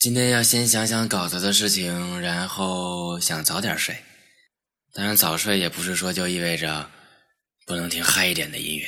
今天要先想想稿子的事情，然后想早点睡。当然，早睡也不是说就意味着不能听嗨一点的音乐。